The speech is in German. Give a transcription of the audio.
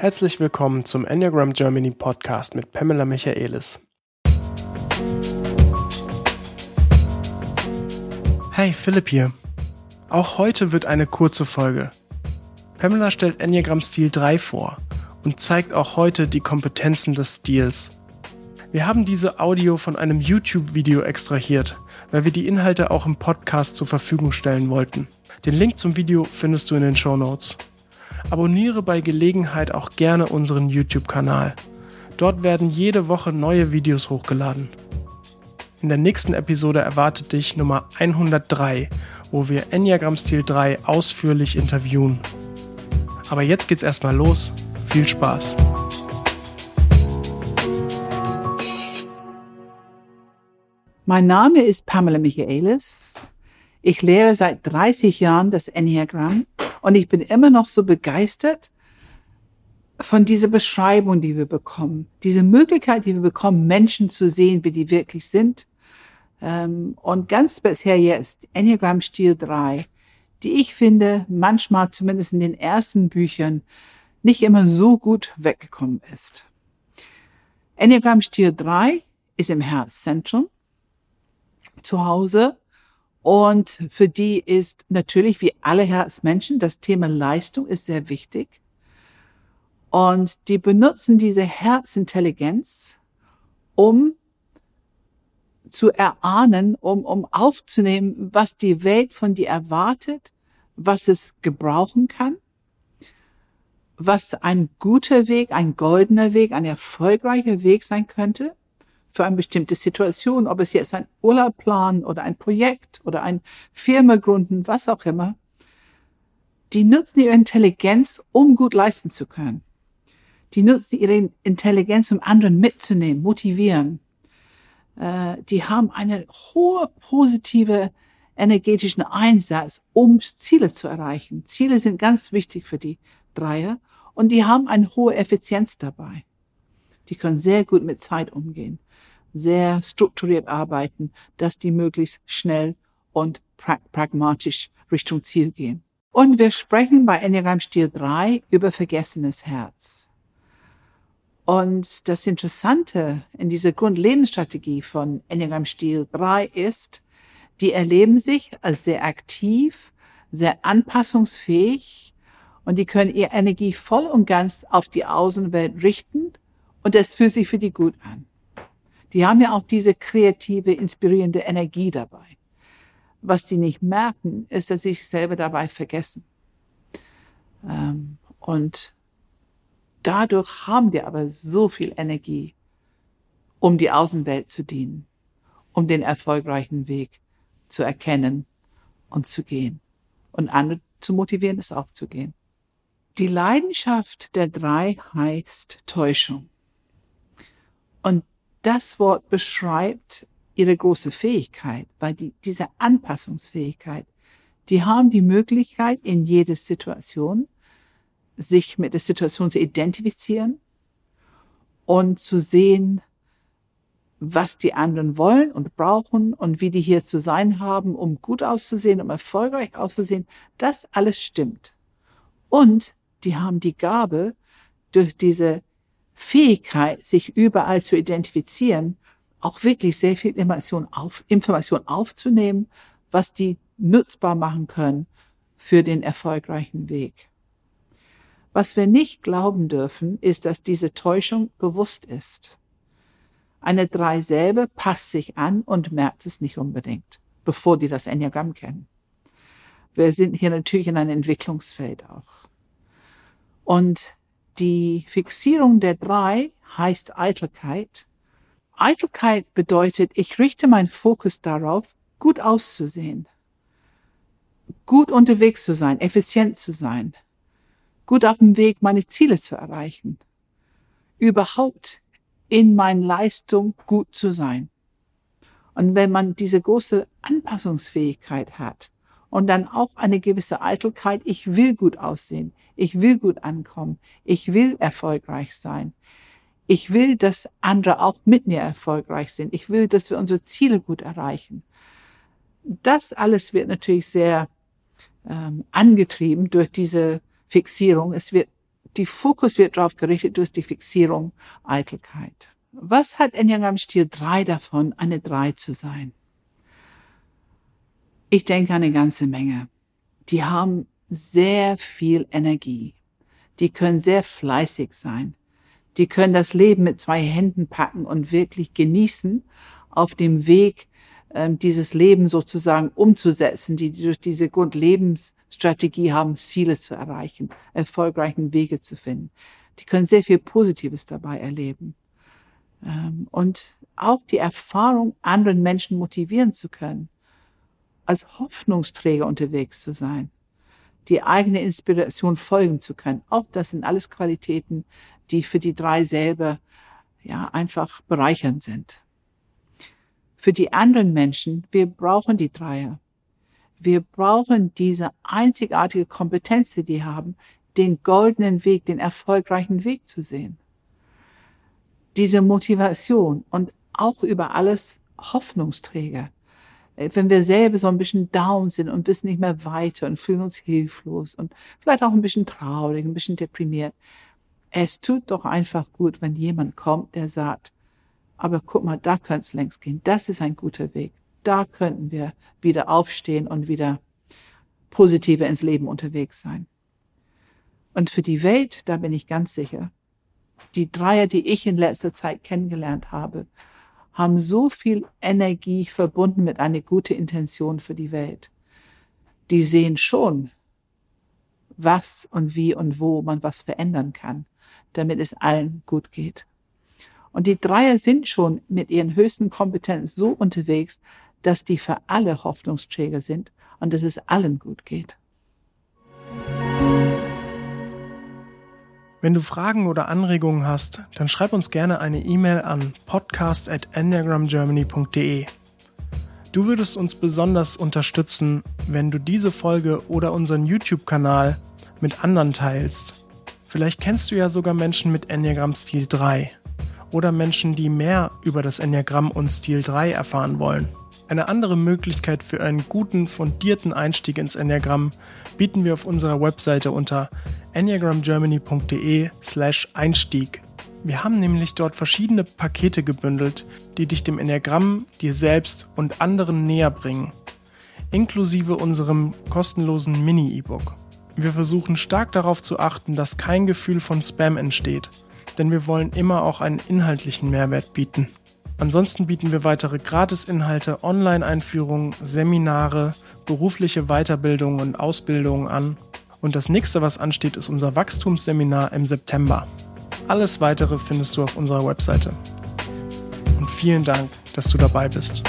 Herzlich willkommen zum Enneagram Germany Podcast mit Pamela Michaelis. Hey, Philipp hier. Auch heute wird eine kurze Folge. Pamela stellt Enneagram Stil 3 vor und zeigt auch heute die Kompetenzen des Stils. Wir haben diese Audio von einem YouTube-Video extrahiert, weil wir die Inhalte auch im Podcast zur Verfügung stellen wollten. Den Link zum Video findest du in den Show Notes. Abonniere bei Gelegenheit auch gerne unseren YouTube-Kanal. Dort werden jede Woche neue Videos hochgeladen. In der nächsten Episode erwartet dich Nummer 103, wo wir Enneagram Stil 3 ausführlich interviewen. Aber jetzt geht's erstmal los. Viel Spaß! Mein Name ist Pamela Michaelis. Ich lehre seit 30 Jahren das Enneagramm und ich bin immer noch so begeistert von dieser Beschreibung, die wir bekommen. Diese Möglichkeit, die wir bekommen, Menschen zu sehen, wie die wirklich sind ähm, und ganz speziell jetzt Enneagram Stil 3, die ich finde, manchmal zumindest in den ersten Büchern nicht immer so gut weggekommen ist. Enneagram Stil 3 ist im Herzzentrum zu Hause und für die ist natürlich wie alle Herzmenschen das Thema Leistung ist sehr wichtig. Und die benutzen diese Herzintelligenz, um zu erahnen, um, um aufzunehmen, was die Welt von dir erwartet, was es gebrauchen kann, was ein guter Weg, ein goldener Weg, ein erfolgreicher Weg sein könnte für eine bestimmte Situation, ob es jetzt ein Urlaubplan oder ein Projekt oder ein Firma gründen, was auch immer. Die nutzen ihre Intelligenz, um gut leisten zu können. Die nutzen ihre Intelligenz, um anderen mitzunehmen, motivieren, äh, die haben eine hohe positive energetischen Einsatz, um Ziele zu erreichen. Ziele sind ganz wichtig für die Dreier und die haben eine hohe Effizienz dabei. Die können sehr gut mit Zeit umgehen, sehr strukturiert arbeiten, dass die möglichst schnell und pragmatisch Richtung Ziel gehen. Und wir sprechen bei Enneagram Stil 3 über vergessenes Herz. Und das Interessante in dieser Grundlebensstrategie von Enneagram Stil 3 ist, die erleben sich als sehr aktiv, sehr anpassungsfähig und die können ihre Energie voll und ganz auf die Außenwelt richten und das fühlt sich für die gut an. Die haben ja auch diese kreative, inspirierende Energie dabei. Was die nicht merken, ist, dass sie sich selber dabei vergessen. Ähm, und Dadurch haben wir aber so viel Energie, um die Außenwelt zu dienen, um den erfolgreichen Weg zu erkennen und zu gehen und andere zu motivieren, es auch zu gehen. Die Leidenschaft der drei heißt Täuschung. Und das Wort beschreibt ihre große Fähigkeit, weil die, diese Anpassungsfähigkeit, die haben die Möglichkeit in jeder Situation sich mit der Situation zu identifizieren und zu sehen, was die anderen wollen und brauchen und wie die hier zu sein haben, um gut auszusehen, um erfolgreich auszusehen. Das alles stimmt. Und die haben die Gabe, durch diese Fähigkeit, sich überall zu identifizieren, auch wirklich sehr viel Information, auf, Information aufzunehmen, was die nutzbar machen können für den erfolgreichen Weg. Was wir nicht glauben dürfen, ist, dass diese Täuschung bewusst ist. Eine Drei selber passt sich an und merkt es nicht unbedingt, bevor die das Enneagramm kennen. Wir sind hier natürlich in einem Entwicklungsfeld auch. Und die Fixierung der Drei heißt Eitelkeit. Eitelkeit bedeutet, ich richte meinen Fokus darauf, gut auszusehen, gut unterwegs zu sein, effizient zu sein, gut auf dem Weg, meine Ziele zu erreichen. Überhaupt in meinen Leistung gut zu sein. Und wenn man diese große Anpassungsfähigkeit hat und dann auch eine gewisse Eitelkeit, ich will gut aussehen, ich will gut ankommen, ich will erfolgreich sein, ich will, dass andere auch mit mir erfolgreich sind, ich will, dass wir unsere Ziele gut erreichen. Das alles wird natürlich sehr ähm, angetrieben durch diese Fixierung. Es wird die Fokus wird darauf gerichtet durch die Fixierung Eitelkeit. Was hat Enneagramm Stil 3 davon, eine 3 zu sein? Ich denke eine ganze Menge. Die haben sehr viel Energie. Die können sehr fleißig sein. Die können das Leben mit zwei Händen packen und wirklich genießen auf dem Weg, ähm, dieses Leben sozusagen umzusetzen, die durch diese Grundlebensstrategie haben, Ziele zu erreichen, erfolgreichen Wege zu finden. Die können sehr viel Positives dabei erleben. Ähm, und auch die Erfahrung, anderen Menschen motivieren zu können, als Hoffnungsträger unterwegs zu sein, die eigene Inspiration folgen zu können. Auch das sind alles Qualitäten, die für die drei selber ja einfach bereichernd sind. Für die anderen Menschen, wir brauchen die Dreier. Wir brauchen diese einzigartige Kompetenz, die die haben, den goldenen Weg, den erfolgreichen Weg zu sehen. Diese Motivation und auch über alles Hoffnungsträger. Äh, wenn wir selber so ein bisschen down sind und wissen nicht mehr weiter und fühlen uns hilflos und vielleicht auch ein bisschen traurig, ein bisschen deprimiert. Es tut doch einfach gut, wenn jemand kommt, der sagt, aber guck mal, da könnte es längst gehen. Das ist ein guter Weg. Da könnten wir wieder aufstehen und wieder positiver ins Leben unterwegs sein. Und für die Welt, da bin ich ganz sicher, die Dreier, die ich in letzter Zeit kennengelernt habe, haben so viel Energie verbunden mit einer guten Intention für die Welt. Die sehen schon, was und wie und wo man was verändern kann, damit es allen gut geht. Und die Dreier sind schon mit ihren höchsten Kompetenzen so unterwegs, dass die für alle Hoffnungsträger sind und dass es allen gut geht. Wenn du Fragen oder Anregungen hast, dann schreib uns gerne eine E-Mail an podcast@enneagramgermany.de. Du würdest uns besonders unterstützen, wenn du diese Folge oder unseren YouTube-Kanal mit anderen teilst. Vielleicht kennst du ja sogar Menschen mit Enneagram Stil 3 oder Menschen, die mehr über das Enneagramm und Stil 3 erfahren wollen. Eine andere Möglichkeit für einen guten, fundierten Einstieg ins Enneagramm bieten wir auf unserer Webseite unter enneagramgermany.de slash Einstieg. Wir haben nämlich dort verschiedene Pakete gebündelt, die dich dem Enneagramm, dir selbst und anderen näher bringen, inklusive unserem kostenlosen Mini-E-Book. Wir versuchen stark darauf zu achten, dass kein Gefühl von Spam entsteht denn wir wollen immer auch einen inhaltlichen Mehrwert bieten. Ansonsten bieten wir weitere Gratisinhalte, Online-Einführungen, Seminare, berufliche Weiterbildungen und Ausbildungen an. Und das nächste, was ansteht, ist unser Wachstumsseminar im September. Alles weitere findest du auf unserer Webseite. Und vielen Dank, dass du dabei bist.